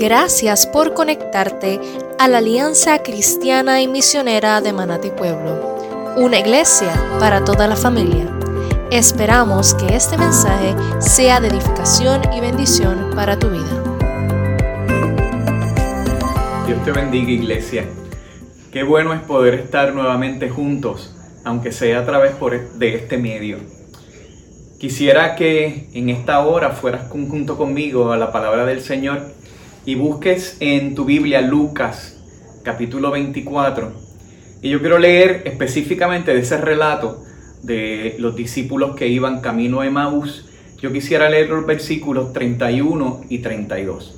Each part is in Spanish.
Gracias por conectarte a la Alianza Cristiana y Misionera de Manati Pueblo, una iglesia para toda la familia. Esperamos que este mensaje sea de edificación y bendición para tu vida. Dios te bendiga iglesia. Qué bueno es poder estar nuevamente juntos, aunque sea a través de este medio. Quisiera que en esta hora fueras junto conmigo a la palabra del Señor y busques en tu Biblia Lucas capítulo 24. Y yo quiero leer específicamente de ese relato de los discípulos que iban camino a Emaús. Yo quisiera leer los versículos 31 y 32.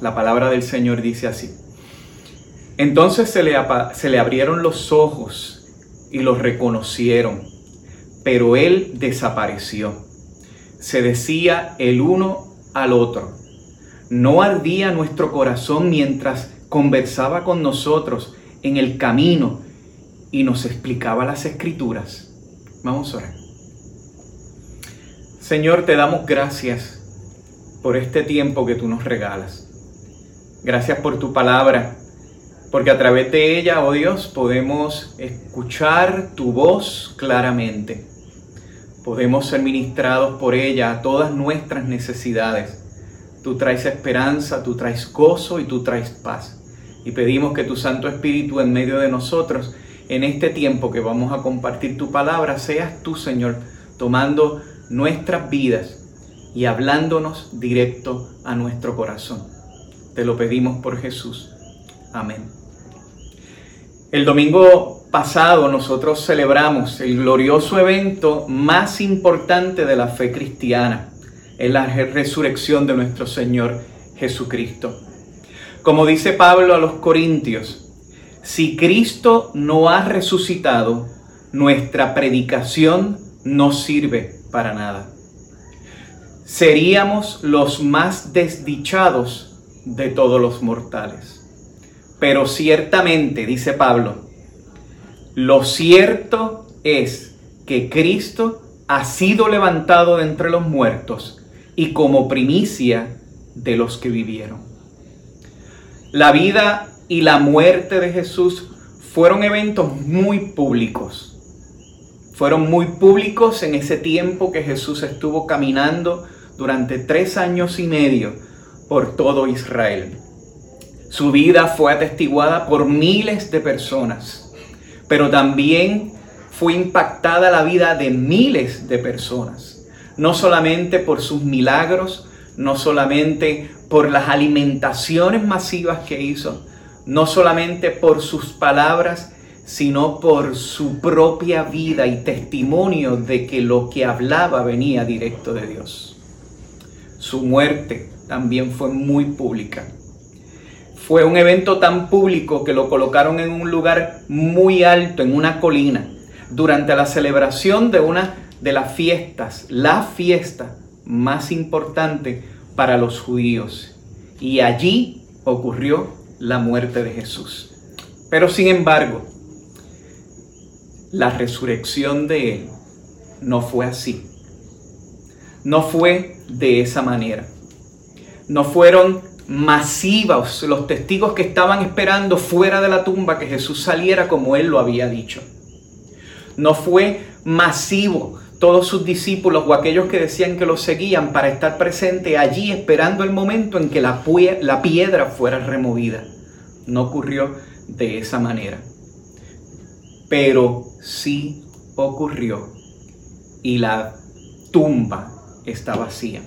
La palabra del Señor dice así. Entonces se le, se le abrieron los ojos y los reconocieron, pero él desapareció. Se decía el uno al otro ¿No ardía nuestro corazón mientras conversaba con nosotros en el camino y nos explicaba las escrituras? Vamos a orar. Señor, te damos gracias por este tiempo que tú nos regalas. Gracias por tu palabra, porque a través de ella, oh Dios, podemos escuchar tu voz claramente. Podemos ser ministrados por ella a todas nuestras necesidades Tú traes esperanza, tú traes gozo y tú traes paz. Y pedimos que tu Santo Espíritu en medio de nosotros, en este tiempo que vamos a compartir tu palabra, seas tú, Señor, tomando nuestras vidas y hablándonos directo a nuestro corazón. Te lo pedimos por Jesús. Amén. El domingo pasado nosotros celebramos el glorioso evento más importante de la fe cristiana en la resurrección de nuestro Señor Jesucristo. Como dice Pablo a los Corintios, si Cristo no ha resucitado, nuestra predicación no sirve para nada. Seríamos los más desdichados de todos los mortales. Pero ciertamente, dice Pablo, lo cierto es que Cristo ha sido levantado de entre los muertos y como primicia de los que vivieron. La vida y la muerte de Jesús fueron eventos muy públicos. Fueron muy públicos en ese tiempo que Jesús estuvo caminando durante tres años y medio por todo Israel. Su vida fue atestiguada por miles de personas, pero también fue impactada la vida de miles de personas no solamente por sus milagros, no solamente por las alimentaciones masivas que hizo, no solamente por sus palabras, sino por su propia vida y testimonio de que lo que hablaba venía directo de Dios. Su muerte también fue muy pública. Fue un evento tan público que lo colocaron en un lugar muy alto, en una colina, durante la celebración de una de las fiestas, la fiesta más importante para los judíos. Y allí ocurrió la muerte de Jesús. Pero sin embargo, la resurrección de Él no fue así. No fue de esa manera. No fueron masivos los testigos que estaban esperando fuera de la tumba que Jesús saliera como Él lo había dicho. No fue masivo todos sus discípulos o aquellos que decían que lo seguían para estar presente allí esperando el momento en que la, la piedra fuera removida. No ocurrió de esa manera. Pero sí ocurrió y la tumba está vacía.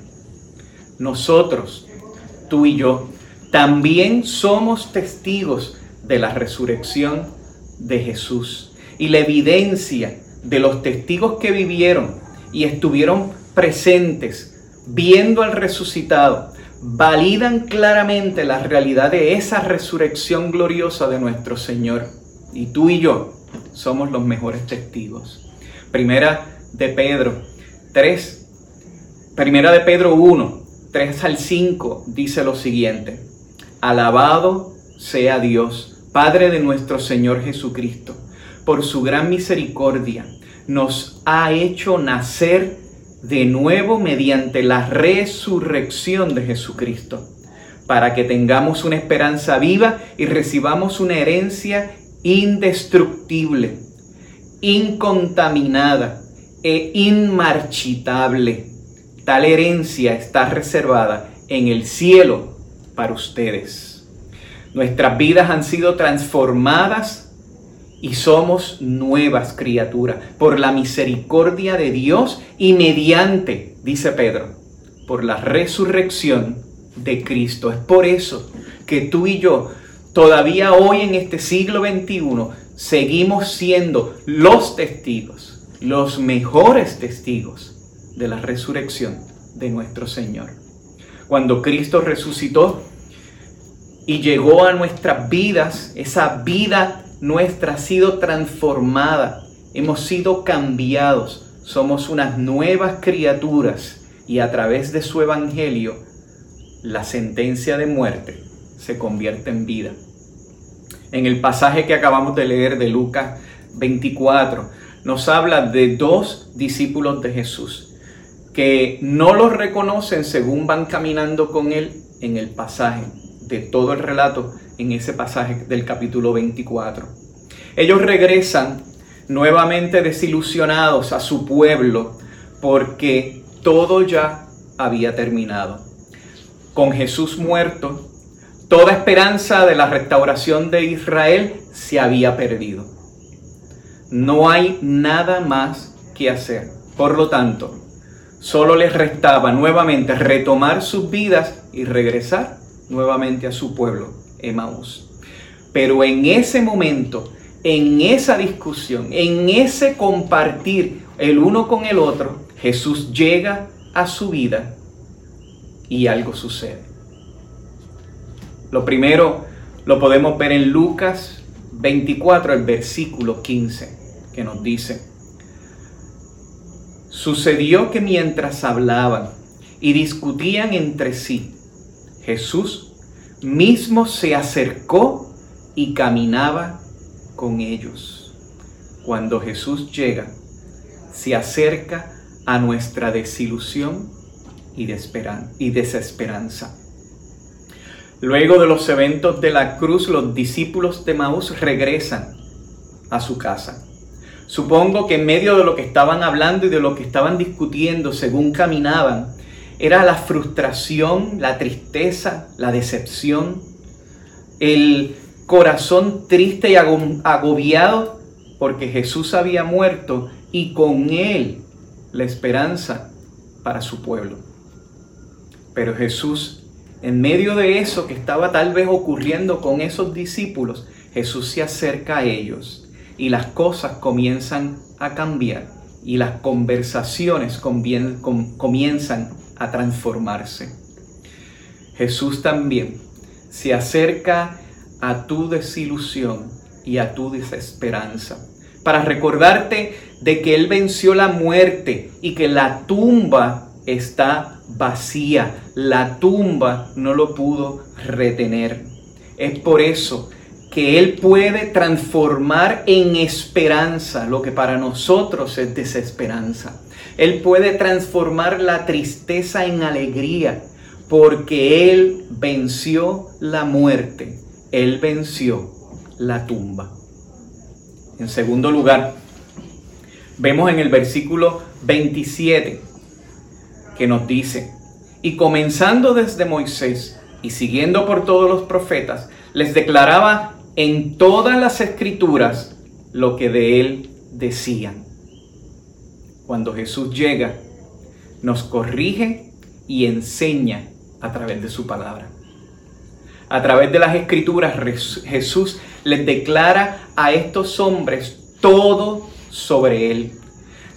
Nosotros, tú y yo, también somos testigos de la resurrección de Jesús y la evidencia de los testigos que vivieron y estuvieron presentes viendo al resucitado, validan claramente la realidad de esa resurrección gloriosa de nuestro Señor. Y tú y yo somos los mejores testigos. Primera de Pedro 3, Primera de Pedro 1, 3 al 5 dice lo siguiente. Alabado sea Dios, Padre de nuestro Señor Jesucristo por su gran misericordia, nos ha hecho nacer de nuevo mediante la resurrección de Jesucristo, para que tengamos una esperanza viva y recibamos una herencia indestructible, incontaminada e inmarchitable. Tal herencia está reservada en el cielo para ustedes. Nuestras vidas han sido transformadas y somos nuevas criaturas por la misericordia de Dios y mediante, dice Pedro, por la resurrección de Cristo. Es por eso que tú y yo, todavía hoy en este siglo XXI, seguimos siendo los testigos, los mejores testigos de la resurrección de nuestro Señor. Cuando Cristo resucitó y llegó a nuestras vidas, esa vida nuestra ha sido transformada, hemos sido cambiados, somos unas nuevas criaturas y a través de su evangelio la sentencia de muerte se convierte en vida. En el pasaje que acabamos de leer de Lucas 24 nos habla de dos discípulos de Jesús que no los reconocen según van caminando con él en el pasaje de todo el relato en ese pasaje del capítulo 24. Ellos regresan nuevamente desilusionados a su pueblo porque todo ya había terminado. Con Jesús muerto, toda esperanza de la restauración de Israel se había perdido. No hay nada más que hacer. Por lo tanto, solo les restaba nuevamente retomar sus vidas y regresar nuevamente a su pueblo, Emaús. Pero en ese momento, en esa discusión, en ese compartir el uno con el otro, Jesús llega a su vida y algo sucede. Lo primero lo podemos ver en Lucas 24, el versículo 15, que nos dice, sucedió que mientras hablaban y discutían entre sí, Jesús mismo se acercó y caminaba con ellos. Cuando Jesús llega, se acerca a nuestra desilusión y, desesperanza. Luego de los eventos de la cruz, los discípulos de Maús regresan a su casa. Supongo que en medio de lo que estaban hablando y de lo que estaban discutiendo según caminaban, era la frustración, la tristeza, la decepción, el corazón triste y agobiado porque Jesús había muerto y con él la esperanza para su pueblo. Pero Jesús, en medio de eso que estaba tal vez ocurriendo con esos discípulos, Jesús se acerca a ellos y las cosas comienzan a cambiar y las conversaciones comienzan a transformarse. Jesús también se acerca a tu desilusión y a tu desesperanza para recordarte de que Él venció la muerte y que la tumba está vacía. La tumba no lo pudo retener. Es por eso que Él puede transformar en esperanza lo que para nosotros es desesperanza. Él puede transformar la tristeza en alegría porque Él venció la muerte. Él venció la tumba. En segundo lugar, vemos en el versículo 27 que nos dice, y comenzando desde Moisés y siguiendo por todos los profetas, les declaraba en todas las escrituras lo que de él decían. Cuando Jesús llega, nos corrige y enseña a través de su palabra. A través de las escrituras Jesús les declara a estos hombres todo sobre él.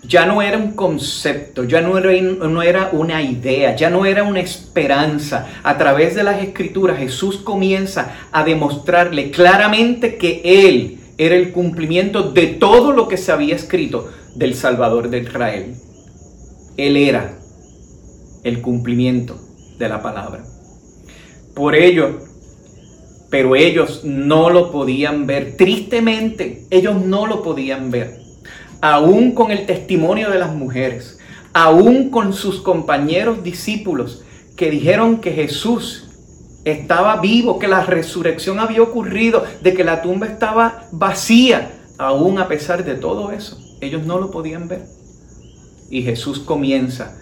Ya no era un concepto, ya no era, una idea, ya no era una esperanza. A través de las escrituras Jesús comienza a demostrarle claramente que Él era el cumplimiento de todo lo que se había escrito del Salvador de Israel. Él era el cumplimiento de la palabra. Por ello, pero ellos no lo podían ver. Tristemente, ellos no lo podían ver. Aún con el testimonio de las mujeres, aún con sus compañeros discípulos que dijeron que Jesús estaba vivo, que la resurrección había ocurrido, de que la tumba estaba vacía. Aún a pesar de todo eso, ellos no lo podían ver. Y Jesús comienza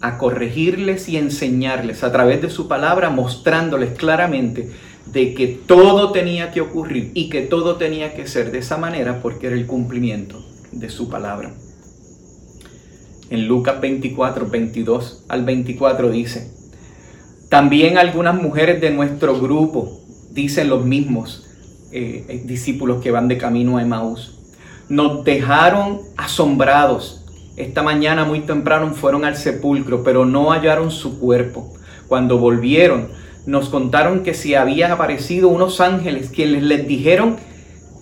a corregirles y enseñarles a través de su palabra, mostrándoles claramente de que todo tenía que ocurrir y que todo tenía que ser de esa manera porque era el cumplimiento de su palabra. En Lucas 24, 22 al 24 dice, también algunas mujeres de nuestro grupo, dicen los mismos eh, eh, discípulos que van de camino a Emaús, nos dejaron asombrados. Esta mañana muy temprano fueron al sepulcro, pero no hallaron su cuerpo. Cuando volvieron, nos contaron que si habían aparecido unos ángeles quienes les dijeron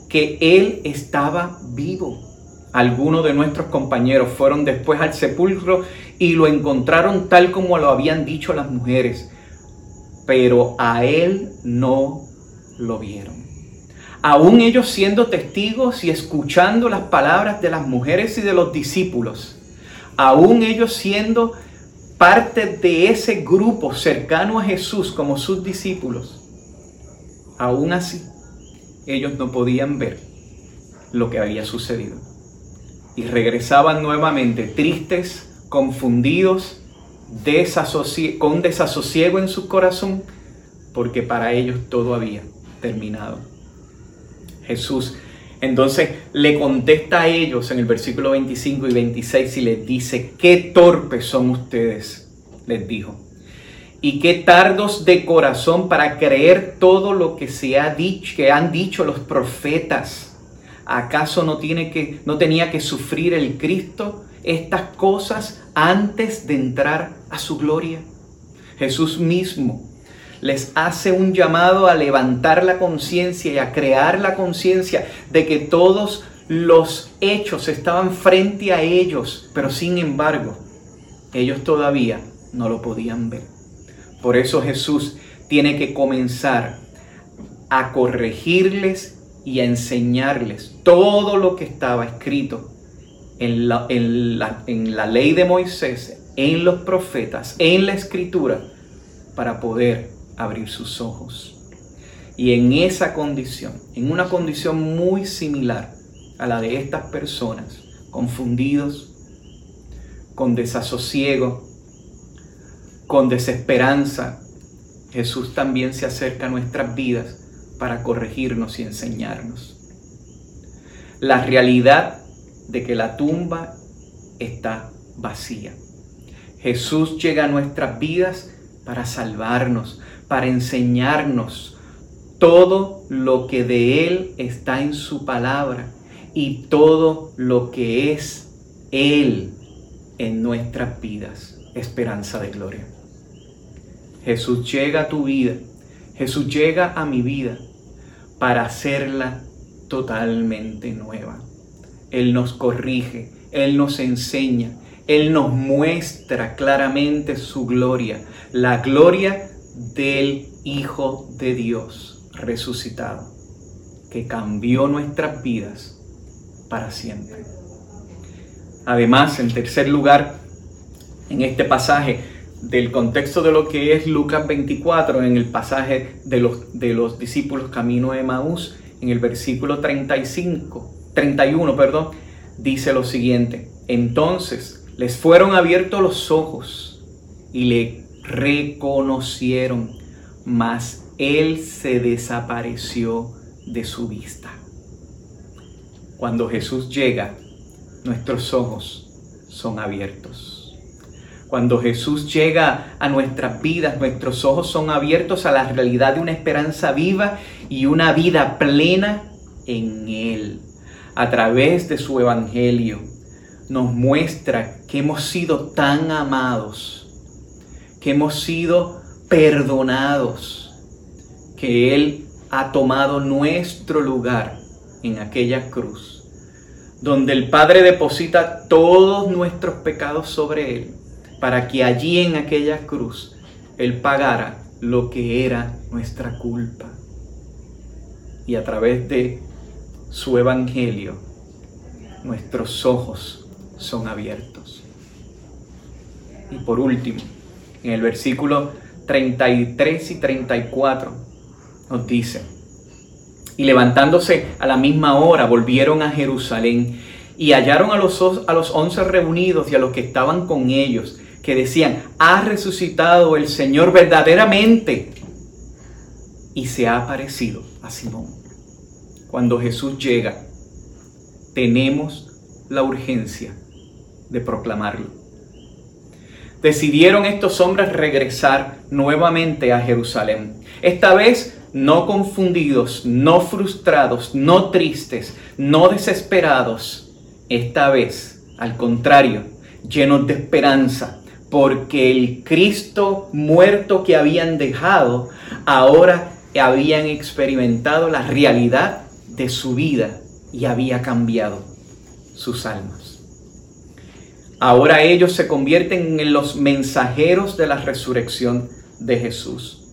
que él estaba vivo. Algunos de nuestros compañeros fueron después al sepulcro y lo encontraron tal como lo habían dicho las mujeres, pero a él no lo vieron. Aún ellos siendo testigos y escuchando las palabras de las mujeres y de los discípulos, aún ellos siendo parte de ese grupo cercano a Jesús como sus discípulos, aún así ellos no podían ver lo que había sucedido. Y regresaban nuevamente tristes, confundidos, con desasosiego en su corazón, porque para ellos todo había terminado. Jesús entonces le contesta a ellos en el versículo 25 y 26 y les dice, qué torpes son ustedes, les dijo, y qué tardos de corazón para creer todo lo que se ha dicho, que han dicho los profetas. ¿Acaso no, tiene que, no tenía que sufrir el Cristo estas cosas antes de entrar a su gloria? Jesús mismo les hace un llamado a levantar la conciencia y a crear la conciencia de que todos los hechos estaban frente a ellos, pero sin embargo, ellos todavía no lo podían ver. Por eso Jesús tiene que comenzar a corregirles y a enseñarles todo lo que estaba escrito en la, en la, en la ley de Moisés, en los profetas, en la escritura, para poder abrir sus ojos. Y en esa condición, en una condición muy similar a la de estas personas, confundidos, con desasosiego, con desesperanza, Jesús también se acerca a nuestras vidas para corregirnos y enseñarnos. La realidad de que la tumba está vacía. Jesús llega a nuestras vidas para salvarnos, para enseñarnos todo lo que de Él está en su palabra y todo lo que es Él en nuestras vidas, esperanza de gloria. Jesús llega a tu vida, Jesús llega a mi vida para hacerla totalmente nueva. Él nos corrige, Él nos enseña, Él nos muestra claramente su gloria, la gloria del Hijo de Dios resucitado, que cambió nuestras vidas para siempre. Además, en tercer lugar, en este pasaje del contexto de lo que es Lucas 24, en el pasaje de los, de los discípulos camino de Maús, en el versículo 35, 31, perdón, dice lo siguiente, entonces les fueron abiertos los ojos y le reconocieron, mas él se desapareció de su vista. Cuando Jesús llega, nuestros ojos son abiertos. Cuando Jesús llega a nuestras vidas, nuestros ojos son abiertos a la realidad de una esperanza viva y una vida plena en Él. A través de su Evangelio nos muestra que hemos sido tan amados que hemos sido perdonados, que Él ha tomado nuestro lugar en aquella cruz, donde el Padre deposita todos nuestros pecados sobre Él, para que allí en aquella cruz Él pagara lo que era nuestra culpa. Y a través de su Evangelio, nuestros ojos son abiertos. Y por último, en el versículo 33 y 34 nos dice, y levantándose a la misma hora volvieron a Jerusalén y hallaron a los, a los once reunidos y a los que estaban con ellos, que decían, ha resucitado el Señor verdaderamente y se ha aparecido a Simón. Cuando Jesús llega, tenemos la urgencia de proclamarlo. Decidieron estos hombres regresar nuevamente a Jerusalén. Esta vez no confundidos, no frustrados, no tristes, no desesperados. Esta vez, al contrario, llenos de esperanza, porque el Cristo muerto que habían dejado, ahora habían experimentado la realidad de su vida y había cambiado sus almas. Ahora ellos se convierten en los mensajeros de la resurrección de Jesús.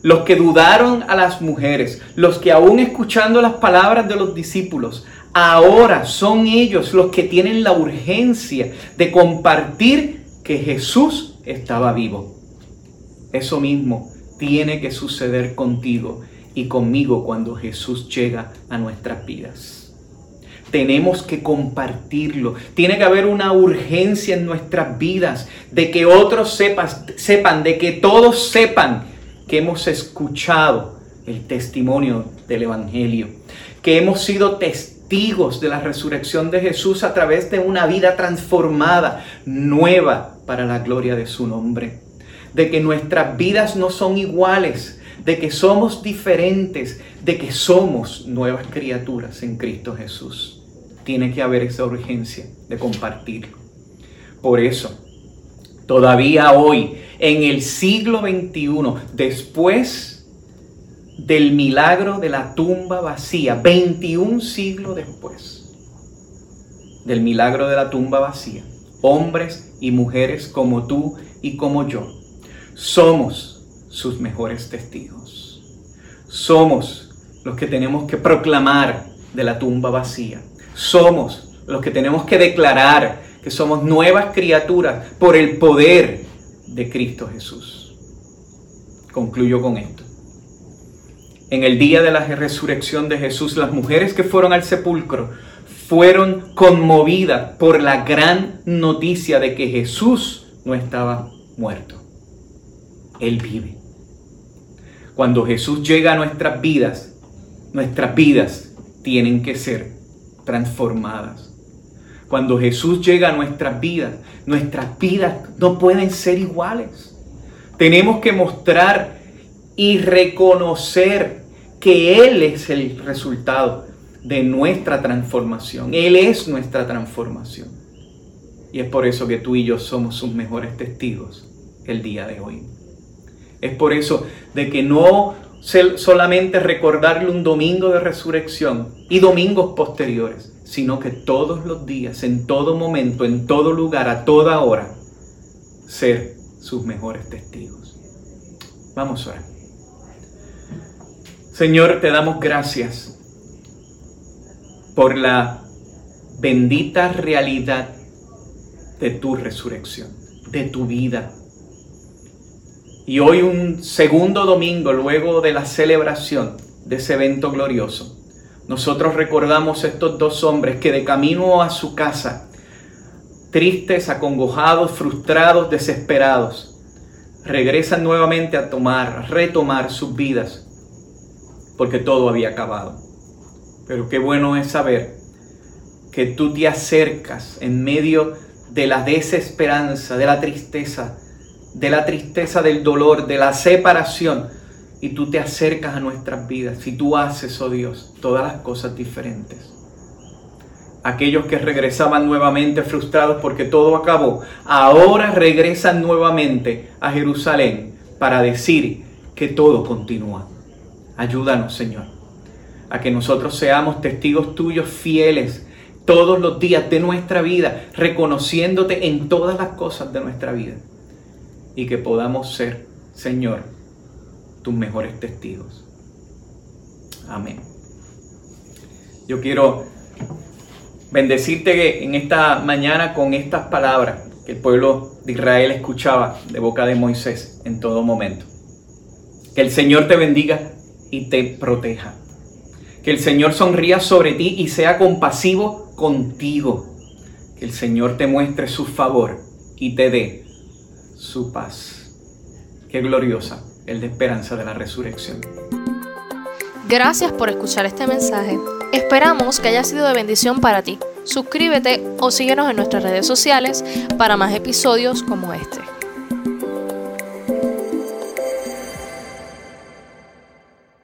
Los que dudaron a las mujeres, los que aún escuchando las palabras de los discípulos, ahora son ellos los que tienen la urgencia de compartir que Jesús estaba vivo. Eso mismo tiene que suceder contigo y conmigo cuando Jesús llega a nuestras vidas. Tenemos que compartirlo. Tiene que haber una urgencia en nuestras vidas de que otros sepan, de que todos sepan que hemos escuchado el testimonio del Evangelio, que hemos sido testigos de la resurrección de Jesús a través de una vida transformada, nueva para la gloria de su nombre, de que nuestras vidas no son iguales, de que somos diferentes, de que somos nuevas criaturas en Cristo Jesús. Tiene que haber esa urgencia de compartirlo. Por eso, todavía hoy, en el siglo XXI, después del milagro de la tumba vacía, 21 siglos después del milagro de la tumba vacía, hombres y mujeres como tú y como yo, somos sus mejores testigos. Somos los que tenemos que proclamar de la tumba vacía. Somos los que tenemos que declarar que somos nuevas criaturas por el poder de Cristo Jesús. Concluyo con esto. En el día de la resurrección de Jesús, las mujeres que fueron al sepulcro fueron conmovidas por la gran noticia de que Jesús no estaba muerto. Él vive. Cuando Jesús llega a nuestras vidas, nuestras vidas tienen que ser transformadas. Cuando Jesús llega a nuestras vidas, nuestras vidas no pueden ser iguales. Tenemos que mostrar y reconocer que Él es el resultado de nuestra transformación. Él es nuestra transformación. Y es por eso que tú y yo somos sus mejores testigos el día de hoy. Es por eso de que no solamente recordarle un domingo de resurrección y domingos posteriores, sino que todos los días, en todo momento, en todo lugar, a toda hora, ser sus mejores testigos. Vamos a Señor, te damos gracias por la bendita realidad de tu resurrección, de tu vida, y hoy un segundo domingo luego de la celebración de ese evento glorioso, nosotros recordamos estos dos hombres que de camino a su casa, tristes, acongojados, frustrados, desesperados, regresan nuevamente a tomar, retomar sus vidas, porque todo había acabado. Pero qué bueno es saber que tú te acercas en medio de la desesperanza, de la tristeza, de la tristeza, del dolor, de la separación, y tú te acercas a nuestras vidas y tú haces, oh Dios, todas las cosas diferentes. Aquellos que regresaban nuevamente frustrados porque todo acabó, ahora regresan nuevamente a Jerusalén para decir que todo continúa. Ayúdanos, Señor, a que nosotros seamos testigos tuyos fieles todos los días de nuestra vida, reconociéndote en todas las cosas de nuestra vida y que podamos ser, Señor, tus mejores testigos. Amén. Yo quiero bendecirte en esta mañana con estas palabras que el pueblo de Israel escuchaba de boca de Moisés en todo momento. Que el Señor te bendiga y te proteja. Que el Señor sonría sobre ti y sea compasivo contigo. Que el Señor te muestre su favor y te dé su paz. Qué gloriosa el de esperanza de la resurrección. Gracias por escuchar este mensaje. Esperamos que haya sido de bendición para ti. Suscríbete o síguenos en nuestras redes sociales para más episodios como este.